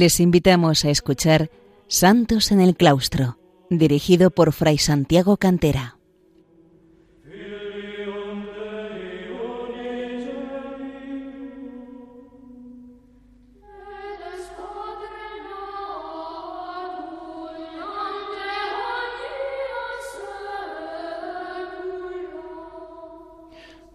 Les invitamos a escuchar Santos en el Claustro, dirigido por Fray Santiago Cantera.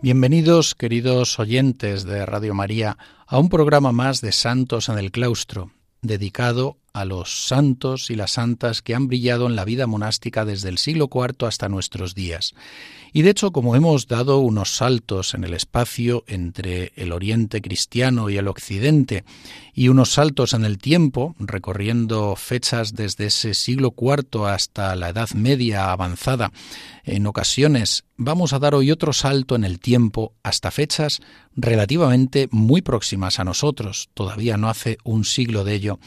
Bienvenidos, queridos oyentes de Radio María, a un programa más de Santos en el Claustro, dedicado a los santos y las santas que han brillado en la vida monástica desde el siglo IV hasta nuestros días. Y de hecho, como hemos dado unos saltos en el espacio entre el Oriente cristiano y el Occidente, y unos saltos en el tiempo, recorriendo fechas desde ese siglo IV hasta la Edad Media avanzada, en ocasiones vamos a dar hoy otro salto en el tiempo hasta fechas relativamente muy próximas a nosotros, todavía no hace un siglo de ello,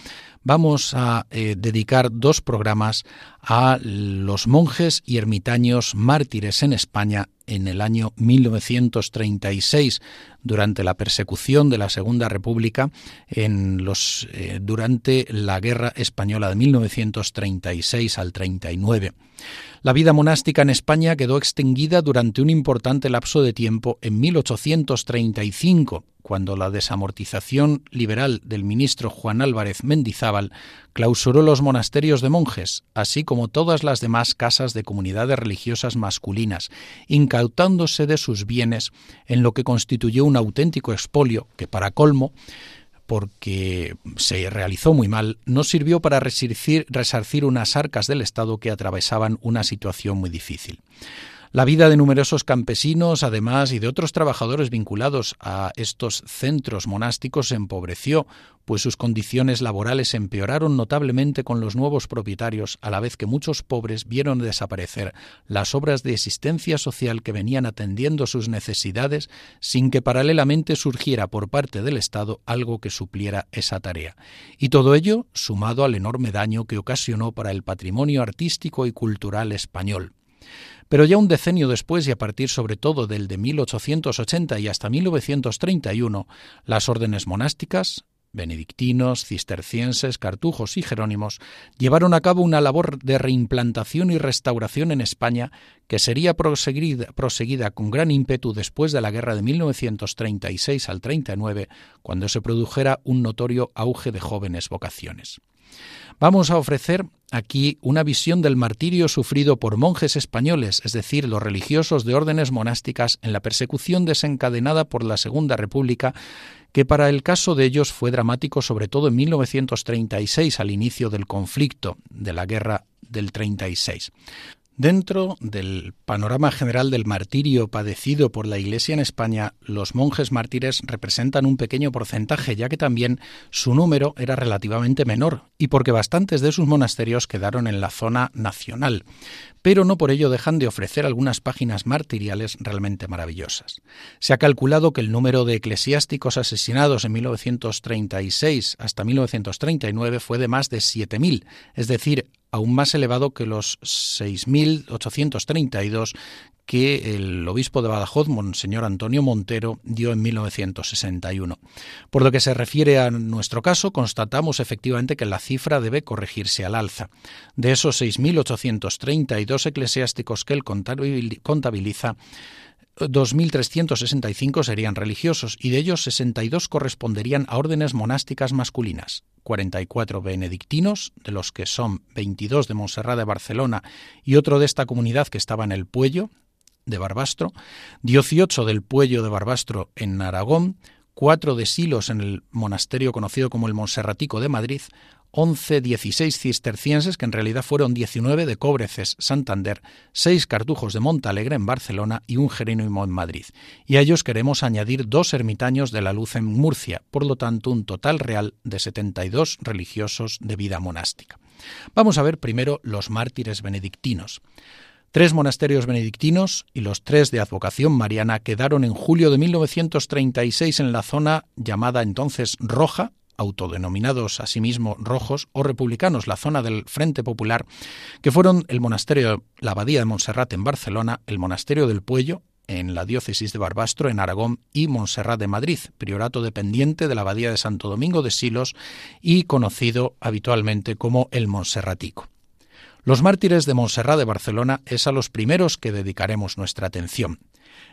vamos a eh, dedicar dos programas a los monjes y ermitaños mártires en España en el año 1936 durante la persecución de la Segunda República en los eh, durante la Guerra española de 1936 al 39. La vida monástica en España quedó extinguida durante un importante lapso de tiempo en 1835, cuando la desamortización liberal del ministro Juan Álvarez Mendizábal clausuró los monasterios de monjes, así como todas las demás casas de comunidades religiosas masculinas, incautándose de sus bienes en lo que constituyó un auténtico expolio que, para colmo, porque se realizó muy mal, no sirvió para resarcir, resarcir unas arcas del Estado que atravesaban una situación muy difícil. La vida de numerosos campesinos, además, y de otros trabajadores vinculados a estos centros monásticos se empobreció, pues sus condiciones laborales empeoraron notablemente con los nuevos propietarios, a la vez que muchos pobres vieron desaparecer las obras de existencia social que venían atendiendo sus necesidades sin que paralelamente surgiera por parte del Estado algo que supliera esa tarea. Y todo ello sumado al enorme daño que ocasionó para el patrimonio artístico y cultural español. Pero ya un decenio después y a partir sobre todo del de 1880 y hasta 1931, las órdenes monásticas, benedictinos, cistercienses, cartujos y jerónimos llevaron a cabo una labor de reimplantación y restauración en España que sería proseguida, proseguida, con gran ímpetu después de la guerra de 1936 al 39, cuando se produjera un notorio auge de jóvenes vocaciones. Vamos a ofrecer aquí una visión del martirio sufrido por monjes españoles, es decir, los religiosos de órdenes monásticas en la persecución desencadenada por la Segunda República, que para el caso de ellos fue dramático sobre todo en 1936, al inicio del conflicto de la guerra del 36. Dentro del panorama general del martirio padecido por la Iglesia en España, los monjes mártires representan un pequeño porcentaje, ya que también su número era relativamente menor, y porque bastantes de sus monasterios quedaron en la zona nacional, pero no por ello dejan de ofrecer algunas páginas martiriales realmente maravillosas. Se ha calculado que el número de eclesiásticos asesinados en 1936 hasta 1939 fue de más de 7.000, es decir, aún más elevado que los 6.832 que el obispo de Badajoz, Monseñor Antonio Montero, dio en 1961. Por lo que se refiere a nuestro caso, constatamos efectivamente que la cifra debe corregirse al alza. De esos 6.832 eclesiásticos que él contabiliza, 2.365 serían religiosos y de ellos 62 corresponderían a órdenes monásticas masculinas, 44 benedictinos, de los que son 22 de Montserrat de Barcelona y otro de esta comunidad que estaba en el Puello de Barbastro, 18 del Puello de Barbastro en Aragón, 4 de Silos en el monasterio conocido como el Monserratico de Madrid, 11, 16 cistercienses, que en realidad fueron 19 de Cóbreces, Santander, 6 cartujos de Montalegre en Barcelona y un jerónimo en Madrid. Y a ellos queremos añadir dos ermitaños de la luz en Murcia, por lo tanto un total real de 72 religiosos de vida monástica. Vamos a ver primero los mártires benedictinos. Tres monasterios benedictinos y los tres de advocación mariana quedaron en julio de 1936 en la zona llamada entonces Roja, autodenominados asimismo rojos o republicanos, la zona del Frente Popular, que fueron el monasterio, la Abadía de Montserrat en Barcelona, el monasterio del Puello, en la diócesis de Barbastro, en Aragón, y Montserrat de Madrid, priorato dependiente de la abadía de Santo Domingo de Silos y conocido habitualmente como el Monserratico. Los mártires de Montserrat de Barcelona es a los primeros que dedicaremos nuestra atención.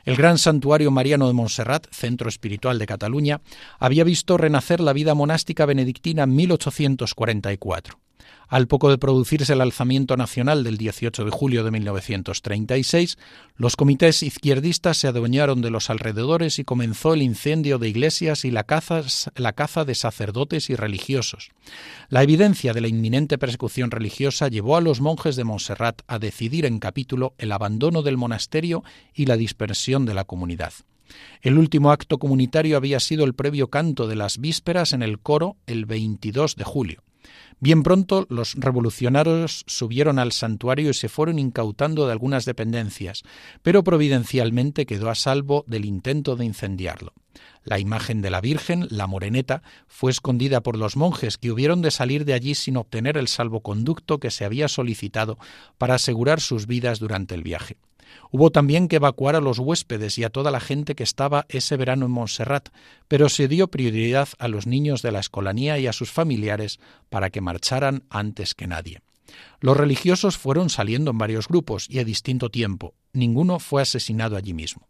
El gran santuario mariano de Montserrat, centro espiritual de Cataluña, había visto renacer la vida monástica benedictina en 1844. Al poco de producirse el alzamiento nacional del 18 de julio de 1936, los comités izquierdistas se adueñaron de los alrededores y comenzó el incendio de iglesias y la caza, de sacerdotes y religiosos. La evidencia de la inminente persecución religiosa llevó a los monjes de Montserrat a decidir en capítulo el abandono del monasterio y la dispersión de la comunidad. El último acto comunitario había sido el previo canto de las vísperas en el coro el 22 de julio. Bien pronto los revolucionarios subieron al santuario y se fueron incautando de algunas dependencias, pero providencialmente quedó a salvo del intento de incendiarlo. La imagen de la Virgen, la moreneta, fue escondida por los monjes que hubieron de salir de allí sin obtener el salvoconducto que se había solicitado para asegurar sus vidas durante el viaje. Hubo también que evacuar a los huéspedes y a toda la gente que estaba ese verano en Montserrat, pero se dio prioridad a los niños de la escolanía y a sus familiares para que marcharan antes que nadie. Los religiosos fueron saliendo en varios grupos y a distinto tiempo. Ninguno fue asesinado allí mismo.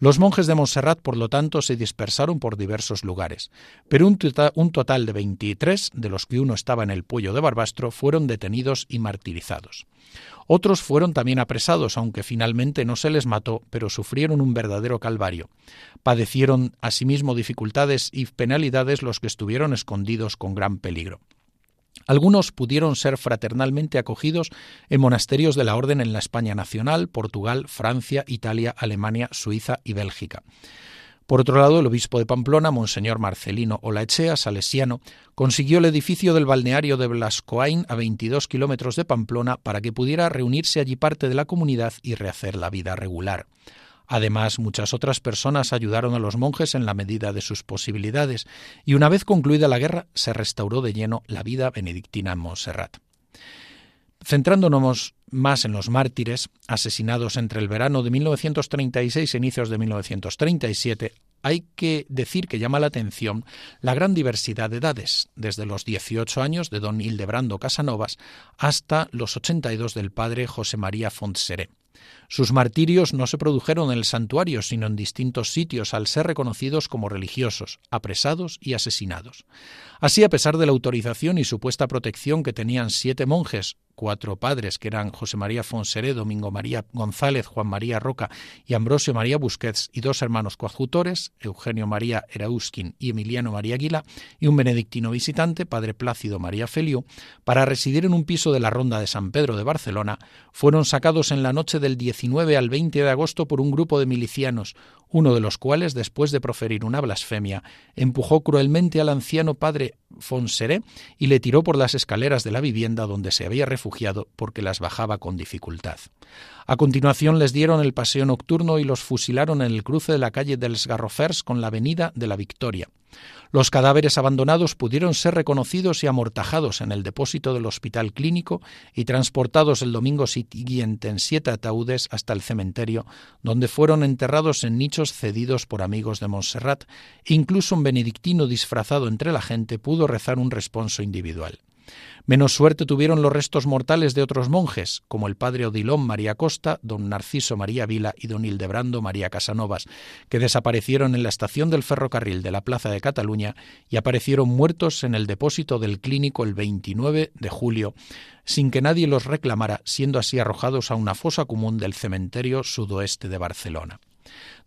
Los monjes de Montserrat, por lo tanto, se dispersaron por diversos lugares, pero un, tota-, total de 23, de los que uno estaba en el Puello de Barbastro, fueron detenidos y martirizados. Otros fueron también apresados, aunque finalmente no se les mató, pero sufrieron un verdadero calvario. Padecieron asimismo dificultades y penalidades los que estuvieron escondidos con gran peligro. Algunos pudieron ser fraternalmente acogidos en monasterios de la Orden en la España nacional, Portugal, Francia, Italia, Alemania, Suiza y Bélgica. Por otro lado, el obispo de Pamplona, Monseñor Marcelino Olaechea, salesiano, consiguió el edificio del balneario de Blascoain a 22 kilómetros de Pamplona para que pudiera reunirse allí parte de la comunidad y rehacer la vida regular. Además, muchas otras personas ayudaron a los monjes en la medida de sus posibilidades, y una vez concluida la guerra, se restauró de lleno la vida benedictina en Montserrat. Centrándonos más en los mártires, asesinados entre el verano de 1936 e inicios de 1937, hay que decir que llama la atención la gran diversidad de edades, desde los 18 años de don Hildebrando Casanovas hasta los 82 del padre José María Fontseré. Sus martirios no se produjeron en el santuario, sino en distintos sitios, al ser reconocidos como religiosos, apresados y asesinados. Así, a pesar de la autorización y supuesta protección que tenían siete monjes, cuatro padres, que eran José María Fonseré, Domingo María González, Juan María Roca y Ambrosio María Busquets, y dos hermanos coadjutores, Eugenio María Erauskin y Emiliano María Aguila, y un benedictino visitante, padre Plácido María Feliu, para residir en un piso de la Ronda de San Pedro de Barcelona, fueron sacados en la noche del 19 al 20 de agosto por un grupo de milicianos, uno de los cuales, después de proferir una blasfemia, empujó cruelmente al anciano padre Fonseré y le tiró por las escaleras de la vivienda donde se había refugiado porque las bajaba con dificultad. A continuación les dieron el paseo nocturno y los fusilaron en el cruce de la calle dels Garrofers con la avenida de la Victoria. Los cadáveres abandonados pudieron ser reconocidos y amortajados en el depósito del hospital clínico y transportados el domingo siguiente en siete ataúdes hasta el cementerio, donde fueron enterrados en nichos cedidos por amigos de Montserrat. Incluso un benedictino disfrazado entre la gente pudo rezar un responso individual. Menos suerte tuvieron los restos mortales de otros monjes, como el padre Odilón María Costa, don Narciso María Vila y don Hildebrando María Casanovas, que desaparecieron en la estación del ferrocarril de la Plaza de Cataluña y aparecieron muertos en el depósito del clínico el 29 de julio, sin que nadie los reclamara, siendo así arrojados a una fosa común del cementerio sudoeste de Barcelona.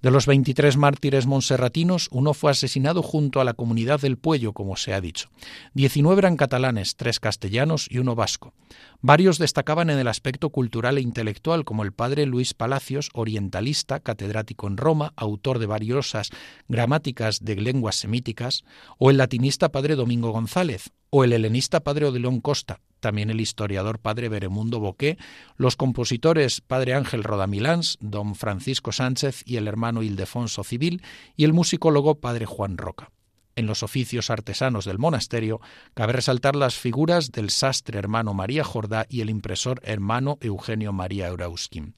De los 23 mártires monserratinos, uno fue asesinado junto a la comunidad del Puello, como se ha dicho. 19 eran catalanes, tres castellanos y uno vasco. Varios destacaban en el aspecto cultural e intelectual, como el padre Luis Palacios, orientalista, catedrático en Roma, autor de variosas gramáticas de lenguas semíticas, o el latinista padre Domingo González, o el helenista padre Odilon Costa, también el historiador padre Beremundo Boqué, los compositores padre Ángel Rodamilans, don Francisco Sánchez y el hermano Ildefonso Civil, y el musicólogo padre Juan Roca. En los oficios artesanos del monasterio cabe resaltar las figuras del sastre hermano María Jordá y el impresor hermano Eugenio María Eurauskin.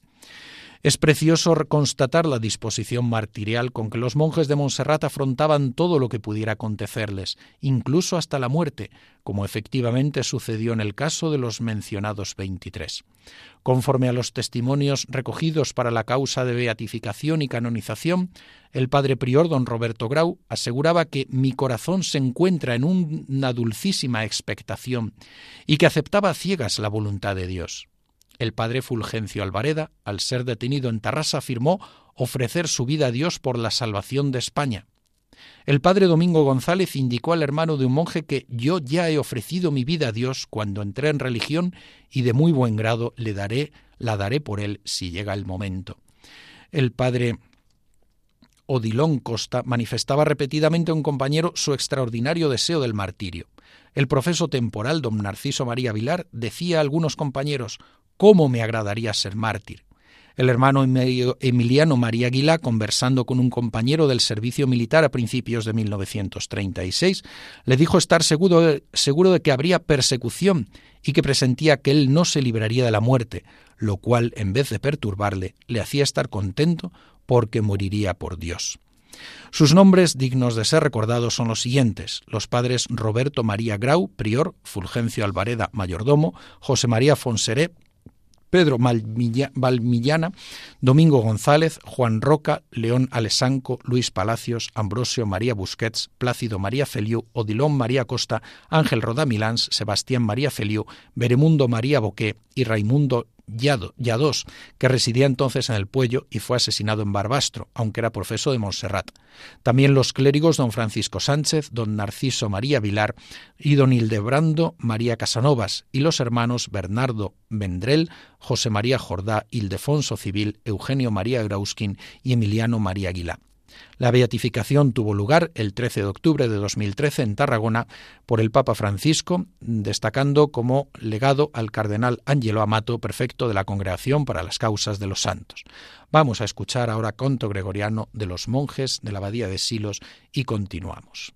Es precioso constatar la disposición martirial con que los monjes de Montserrat afrontaban todo lo que pudiera acontecerles, incluso hasta la muerte, como efectivamente sucedió en el caso de los mencionados veintitrés. Conforme a los testimonios recogidos para la causa de beatificación y canonización, el padre prior don Roberto Grau aseguraba que mi corazón se encuentra en una dulcísima expectación y que aceptaba ciegas la voluntad de Dios. El padre Fulgencio Alvareda, al ser detenido en Tarrasa, afirmó ofrecer su vida a Dios por la salvación de España. El padre Domingo González indicó al hermano de un monje que yo ya he ofrecido mi vida a Dios cuando entré en religión y de muy buen grado le daré, la daré por él si llega el momento. El padre Odilón Costa manifestaba repetidamente a un compañero su extraordinario deseo del martirio. El profeso temporal don Narciso María Vilar decía a algunos compañeros ¿Cómo me agradaría ser mártir? El hermano Emiliano María Aguilá, conversando con un compañero del servicio militar a principios de 1936, le dijo estar seguro de, seguro de que habría persecución y que presentía que él no se libraría de la muerte, lo cual, en vez de perturbarle, le hacía estar contento porque moriría por Dios. Sus nombres dignos de ser recordados son los siguientes: los padres Roberto María Grau, prior, Fulgencio Alvareda, mayordomo, José María Fonseré, Pedro Valmillana, Domingo González, Juan Roca, León Alesanco, Luis Palacios, Ambrosio María Busquets, Plácido María Feliu, Odilón María Costa, Ángel Rodamilans, Sebastián María Feliu, Beremundo María Boqué y Raimundo Yadós, que residía entonces en el Puello y fue asesinado en Barbastro, aunque era profeso de Montserrat. También los clérigos don Francisco Sánchez, don Narciso María Vilar y don Hildebrando María Casanovas, y los hermanos Bernardo Vendrell, José María Jordá, Ildefonso Civil, Eugenio María Grauskin y Emiliano María Aguilá. La beatificación tuvo lugar el 13 de octubre de 2013 en Tarragona por el Papa Francisco, destacando como legado al cardenal Angelo Amato, prefecto de la Congregación para las Causas de los Santos. Vamos a escuchar ahora conto gregoriano de los monjes de la Abadía de Silos y continuamos.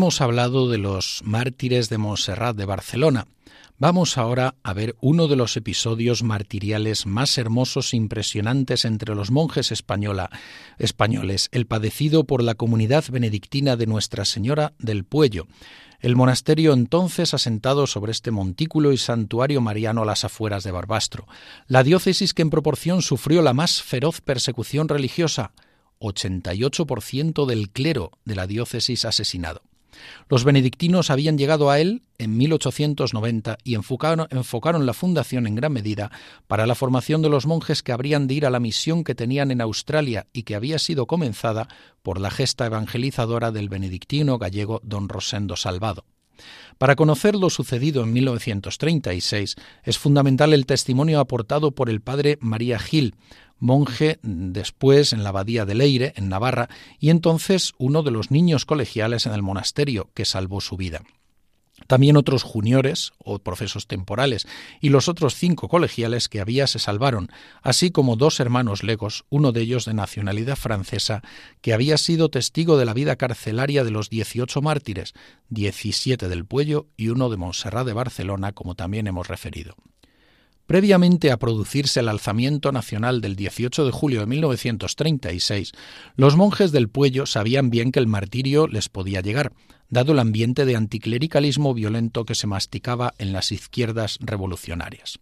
Hemos hablado de los mártires de Montserrat de Barcelona. Vamos ahora a ver uno de los episodios martiriales más hermosos e impresionantes entre los monjes españoles, el padecido por la comunidad benedictina de Nuestra Señora del Puello, el monasterio entonces asentado sobre este montículo y santuario mariano a las afueras de Barbastro, la diócesis que en proporción sufrió la más feroz persecución religiosa, 88% del clero de la diócesis asesinado. Los benedictinos habían llegado a él en 1890 y enfocaron, la fundación en gran medida para la formación de los monjes que habrían de ir a la misión que tenían en Australia y que había sido comenzada por la gesta evangelizadora del benedictino gallego don Rosendo Salvado. Para conocer lo sucedido en 1936 es fundamental el testimonio aportado por el padre María Gil, monje después en la abadía de Leire, en Navarra, y entonces uno de los niños colegiales en el monasterio que salvó su vida. También otros juniores o profesos temporales y los otros cinco colegiales que había se salvaron, así como dos hermanos legos, uno de ellos de nacionalidad francesa, que había sido testigo de la vida carcelaria de los dieciocho mártires, diecisiete del Puello y uno de Montserrat de Barcelona, como también hemos referido. Previamente a producirse el alzamiento nacional del 18 de julio de 1936, los monjes del Puello sabían bien que el martirio les podía llegar, dado el ambiente de anticlericalismo violento que se masticaba en las izquierdas revolucionarias.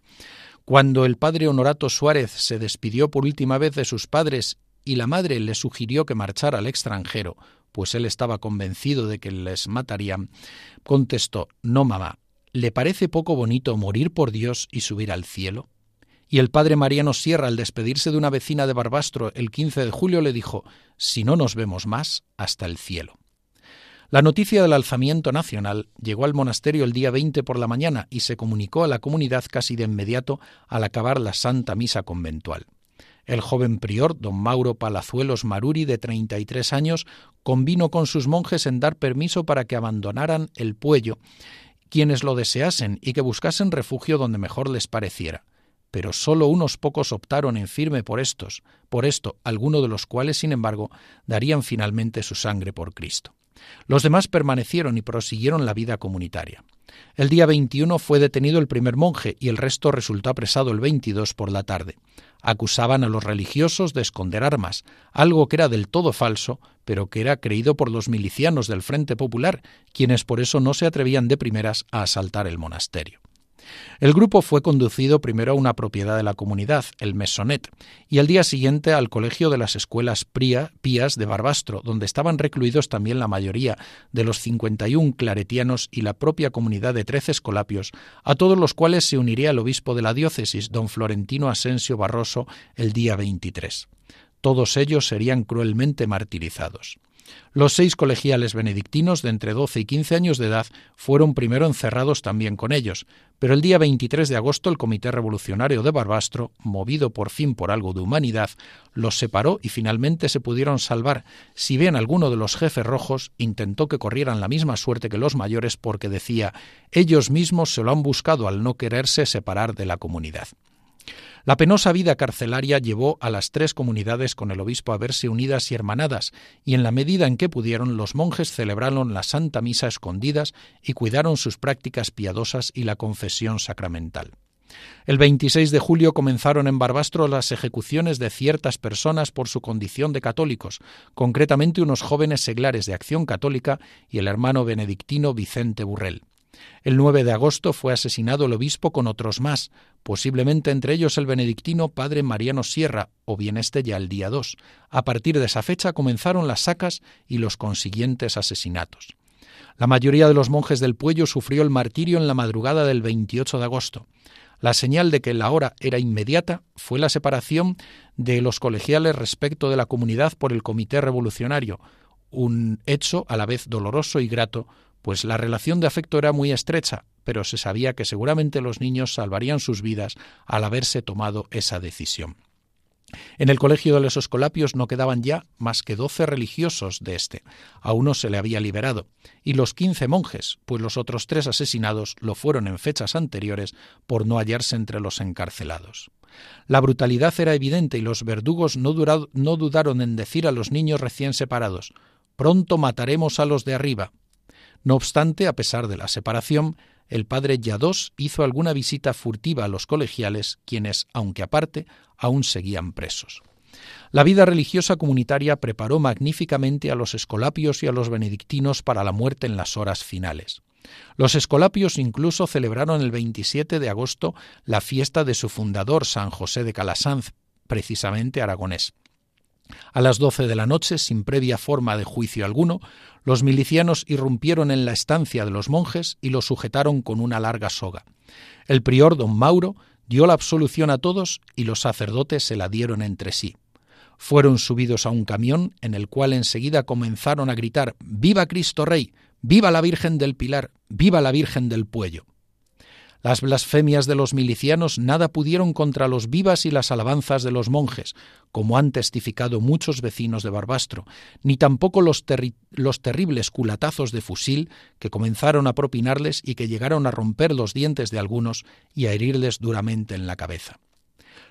Cuando el padre Honorato Suárez se despidió por última vez de sus padres y la madre le sugirió que marchara al extranjero, pues él estaba convencido de que les matarían, contestó No, mamá, ¿le parece poco bonito morir por Dios y subir al cielo? Y el padre Mariano Sierra, al despedirse de una vecina de Barbastro el 15 de julio, le dijo, Si no nos vemos más, hasta el cielo. La noticia del alzamiento nacional llegó al monasterio el día 20 por la mañana y se comunicó a la comunidad casi de inmediato al acabar la Santa Misa conventual. El joven prior, don Mauro Palazuelos Maruri, de 33 años, convino con sus monjes en dar permiso para que abandonaran el Puello quienes lo deseasen y que buscasen refugio donde mejor les pareciera. Pero sólo unos pocos optaron en firme por estos, por esto, algunos de los cuales, sin embargo, darían finalmente su sangre por Cristo. Los demás permanecieron y prosiguieron la vida comunitaria. El día 21 fue detenido el primer monje y el resto resultó apresado el 22 por la tarde. Acusaban a los religiosos de esconder armas, algo que era del todo falso, pero que era creído por los milicianos del Frente Popular, quienes por eso no se atrevían de primeras a asaltar el monasterio. El grupo fue conducido primero a una propiedad de la comunidad, el Mesonet, y al día siguiente al colegio de las escuelas pías de Barbastro, donde estaban recluidos también la mayoría de los 51 claretianos y la propia comunidad de trece escolapios, a todos los cuales se uniría el obispo de la diócesis, don Florentino Asensio Barroso, el día 23. Todos ellos serían cruelmente martirizados. Los seis colegiales benedictinos de entre 12 y 15 años de edad fueron primero encerrados también con ellos, pero el día 23 de agosto el Comité Revolucionario de Barbastro, movido por fin por algo de humanidad, los separó y finalmente se pudieron salvar, si bien alguno de los jefes rojos intentó que corrieran la misma suerte que los mayores porque decía ellos mismos se lo han buscado al no quererse separar de la comunidad. La penosa vida carcelaria llevó a las tres comunidades con el obispo a verse unidas y hermanadas, y en la medida en que pudieron los monjes celebraron la Santa Misa escondidas y cuidaron sus prácticas piadosas y la confesión sacramental. El 26 de julio comenzaron en Barbastro las ejecuciones de ciertas personas por su condición de católicos, concretamente unos jóvenes seglares de Acción Católica y el hermano benedictino Vicente Burrell. El 9 de agosto fue asesinado el obispo con otros más, posiblemente entre ellos el benedictino padre Mariano Sierra, o bien este ya el día 2. A partir de esa fecha comenzaron las sacas y los consiguientes asesinatos. La mayoría de los monjes del Puello sufrió el martirio en la madrugada del 28 de agosto. La señal de que la hora era inmediata fue la separación de los colegiales respecto de la comunidad por el Comité Revolucionario, un hecho a la vez doloroso y grato pues la relación de afecto era muy estrecha, pero se sabía que seguramente los niños salvarían sus vidas al haberse tomado esa decisión. En el colegio de los Escolapios no quedaban ya más que doce religiosos de este. A uno se le había liberado, y los quince monjes, pues los otros tres asesinados lo fueron en fechas anteriores por no hallarse entre los encarcelados. La brutalidad era evidente y los verdugos no, no dudaron en decir a los niños recién separados Pronto mataremos a los de arriba, no obstante, a pesar de la separación, el padre Yadós hizo alguna visita furtiva a los colegiales, quienes, aunque aparte, aún seguían presos. La vida religiosa comunitaria preparó magníficamente a los escolapios y a los benedictinos para la muerte en las horas finales. Los escolapios incluso celebraron el 27 de agosto la fiesta de su fundador, San José de Calasanz, precisamente aragonés. A las doce de la noche, sin previa forma de juicio alguno, los milicianos irrumpieron en la estancia de los monjes y los sujetaron con una larga soga. El prior don Mauro dio la absolución a todos y los sacerdotes se la dieron entre sí. Fueron subidos a un camión en el cual enseguida comenzaron a gritar Viva Cristo Rey, viva la Virgen del Pilar, viva la Virgen del Puello. Las blasfemias de los milicianos nada pudieron contra los vivas y las alabanzas de los monjes, como han testificado muchos vecinos de Barbastro, ni tampoco los, los, terribles culatazos de fusil que comenzaron a propinarles y que llegaron a romper los dientes de algunos y a herirles duramente en la cabeza.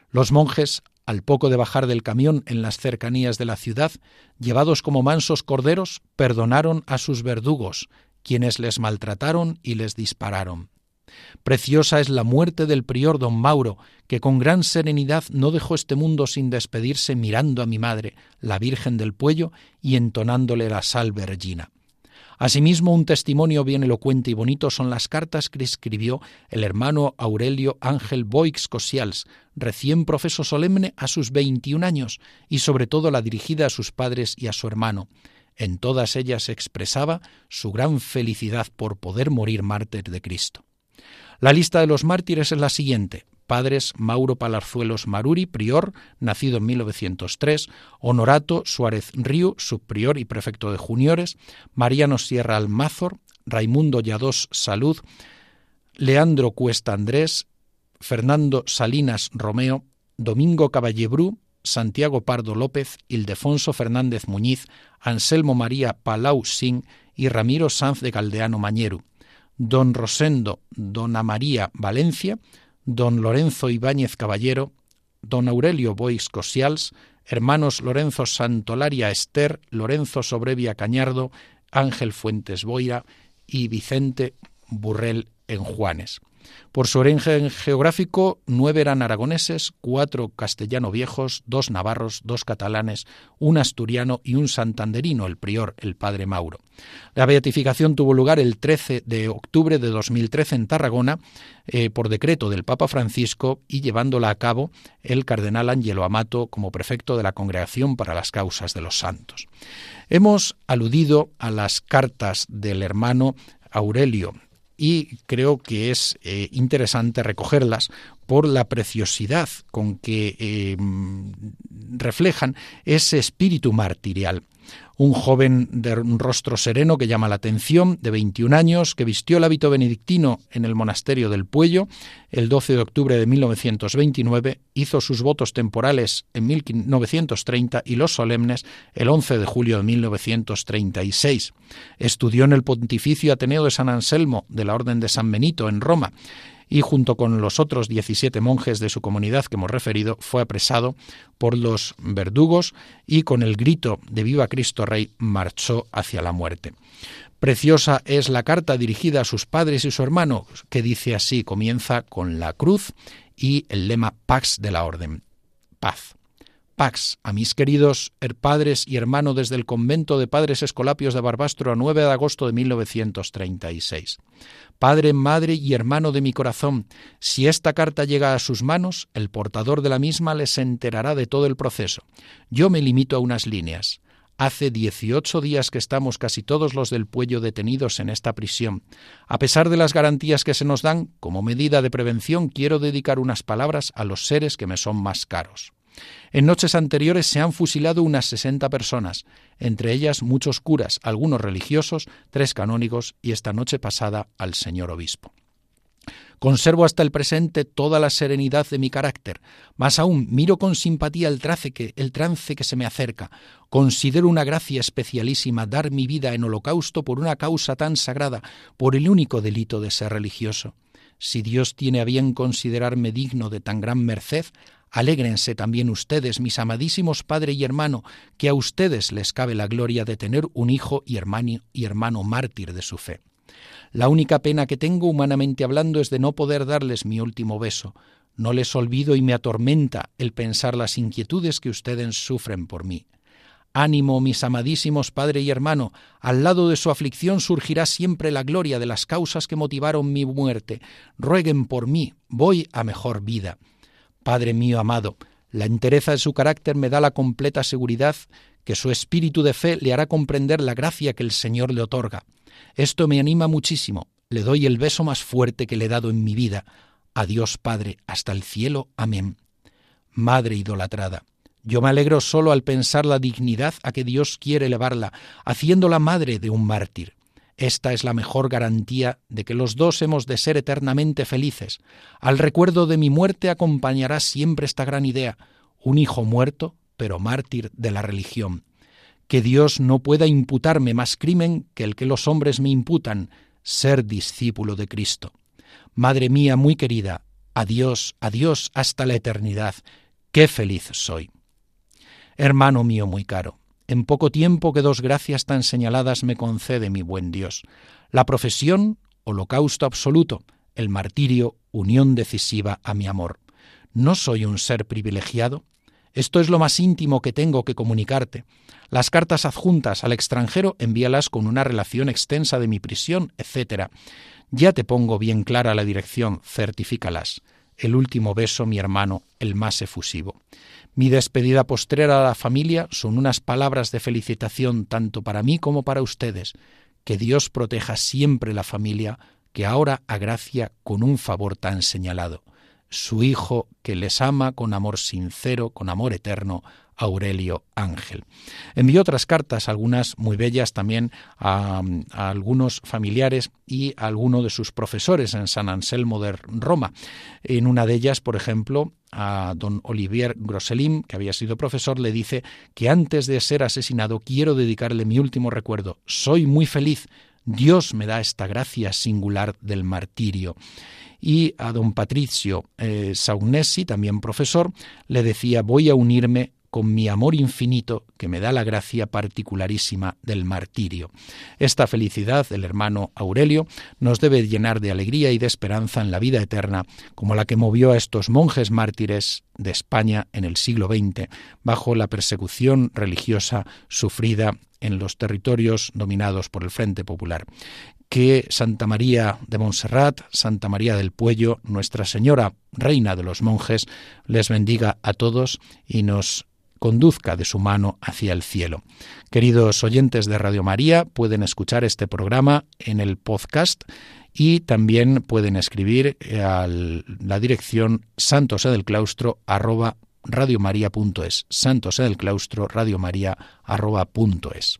Los monjes, al poco de bajar del camión en las cercanías de la ciudad, llevados como mansos corderos, perdonaron a sus verdugos, quienes les maltrataron y les dispararon. Preciosa es la muerte del prior don Mauro, que con gran serenidad no dejó este mundo sin despedirse mirando a mi madre, la Virgen del Puello, y entonándole la salve Regina. Asimismo, un testimonio bien elocuente y bonito son las cartas que escribió el hermano Aurelio Ángel Boix Cosials, recién profeso solemne a sus 21 años, y sobre todo la dirigida a sus padres y a su hermano. En todas ellas expresaba su gran felicidad por poder morir mártir de Cristo. La lista de los mártires es la siguiente. Padres Mauro Palarzuelos Maruri, prior, nacido en 1903, Honorato Suárez Río, subprior y prefecto de juniores, Mariano Sierra Almázor, Raimundo Lladós Salud, Leandro Cuesta Andrés, Fernando Salinas Romeo, Domingo Caballebrú, Santiago Pardo López, Ildefonso Fernández Muñiz, Anselmo María Palau Sin y Ramiro Sanz de Caldeano Mañeru, don Rosendo Dona María Valencia, don Lorenzo Ibáñez Caballero, don Aurelio Boix Cosials, hermanos Lorenzo Santolaria Ester, Lorenzo Sobrevia Cañardo, Ángel Fuentes Boira y Vicente Burrell en Juanes. Por su origen geográfico, nueve eran aragoneses, cuatro castellano viejos, dos navarros, dos catalanes, un asturiano y un santanderino, el prior, el padre Mauro. La beatificación tuvo lugar el 13 de octubre de 2013 en Tarragona eh, por decreto del Papa Francisco y llevándola a cabo el cardenal Angelo Amato como prefecto de la Congregación para las Causas de los Santos. Hemos aludido a las cartas del hermano Aurelio y creo que es eh, interesante recogerlas por la preciosidad con que eh, reflejan ese espíritu martirial un joven de un rostro sereno que llama la atención, de 21 años, que vistió el hábito benedictino en el monasterio del Puello el 12 de octubre de 1929, hizo sus votos temporales en 1930 y los solemnes el 11 de julio de 1936. Estudió en el Pontificio Ateneo de San Anselmo de la Orden de San Benito en Roma y junto con los otros 17 monjes de su comunidad que hemos referido, fue apresado por los verdugos y con el grito de Viva Cristo Rey marchó hacia la muerte. Preciosa es la carta dirigida a sus padres y su hermano, que dice así, comienza con la cruz y el lema Pax de la Orden, paz. Pax, a mis queridos padres y hermano desde el convento de padres escolapios de Barbastro a 9 de agosto de 1936. Padre, madre y hermano de mi corazón, si esta carta llega a sus manos, el portador de la misma les enterará de todo el proceso. Yo me limito a unas líneas. Hace dieciocho días que estamos casi todos los del Puello detenidos en esta prisión. A pesar de las garantías que se nos dan, como medida de prevención quiero dedicar unas palabras a los seres que me son más caros. En noches anteriores se han fusilado unas sesenta personas, entre ellas muchos curas, algunos religiosos, tres canónigos y esta noche pasada al señor obispo. Conservo hasta el presente toda la serenidad de mi carácter, más aún miro con simpatía el, el trance que se me acerca. Considero una gracia especialísima dar mi vida en holocausto por una causa tan sagrada, por el único delito de ser religioso. Si Dios tiene a bien considerarme digno de tan gran merced, Alégrense también ustedes, mis amadísimos padre y hermano, que a ustedes les cabe la gloria de tener un hijo y hermano, y hermano mártir de su fe. La única pena que tengo humanamente hablando es de no poder darles mi último beso. No les olvido y me atormenta el pensar las inquietudes que ustedes sufren por mí. Ánimo, mis amadísimos padre y hermano, al lado de su aflicción surgirá siempre la gloria de las causas que motivaron mi muerte. Rueguen por mí, voy a mejor vida. Padre mío amado, la entereza de su carácter me da la completa seguridad que su espíritu de fe le hará comprender la gracia que el Señor le otorga. Esto me anima muchísimo. Le doy el beso más fuerte que le he dado en mi vida. Adiós, Padre, hasta el cielo. Amén. Madre idolatrada, yo me alegro solo al pensar la dignidad a que Dios quiere elevarla, haciéndola madre de un mártir. Esta es la mejor garantía de que los dos hemos de ser eternamente felices. Al recuerdo de mi muerte acompañará siempre esta gran idea, un hijo muerto, pero mártir de la religión. Que Dios no pueda imputarme más crimen que el que los hombres me imputan, ser discípulo de Cristo. Madre mía muy querida, adiós, adiós hasta la eternidad. Qué feliz soy. Hermano mío muy caro, en poco tiempo que dos gracias tan señaladas me concede mi buen Dios. La profesión, holocausto absoluto, el martirio, unión decisiva a mi amor. ¿No soy un ser privilegiado? Esto es lo más íntimo que tengo que comunicarte. Las cartas adjuntas al extranjero envíalas con una relación extensa de mi prisión, etc. Ya te pongo bien clara la dirección, certifícalas. El último beso, mi hermano, el más efusivo. Mi despedida postrera a la familia son unas palabras de felicitación tanto para mí como para ustedes. Que Dios proteja siempre la familia que ahora agracia con un favor tan señalado. Su Hijo que les ama con amor sincero, con amor eterno, Aurelio Ángel. Envió otras cartas, algunas muy bellas también a, algunos familiares y a alguno de sus profesores en San Anselmo de Roma. En una de ellas, por ejemplo, a don Olivier Grosselin, que había sido profesor, le dice que antes de ser asesinado quiero dedicarle mi último recuerdo. Soy muy feliz. Dios me da esta gracia singular del martirio y a don Patricio eh, también profesor, le decía voy a unirme con mi amor infinito que me da la gracia particularísima del martirio. Esta felicidad del hermano Aurelio nos debe llenar de alegría y de esperanza en la vida eterna, como la que movió a estos monjes mártires de España en el siglo XX, bajo la persecución religiosa sufrida en los territorios dominados por el Frente Popular que Santa María de Montserrat, Santa María del Puello, Nuestra Señora, Reina de los Monjes, les bendiga a todos y nos conduzca de su mano hacia el cielo. Queridos oyentes de Radio María, pueden escuchar este programa en el podcast y también pueden escribir a la dirección santosedelclaustro arroba radiomaria.es santosedelclaustro radiomaria arroba punto es.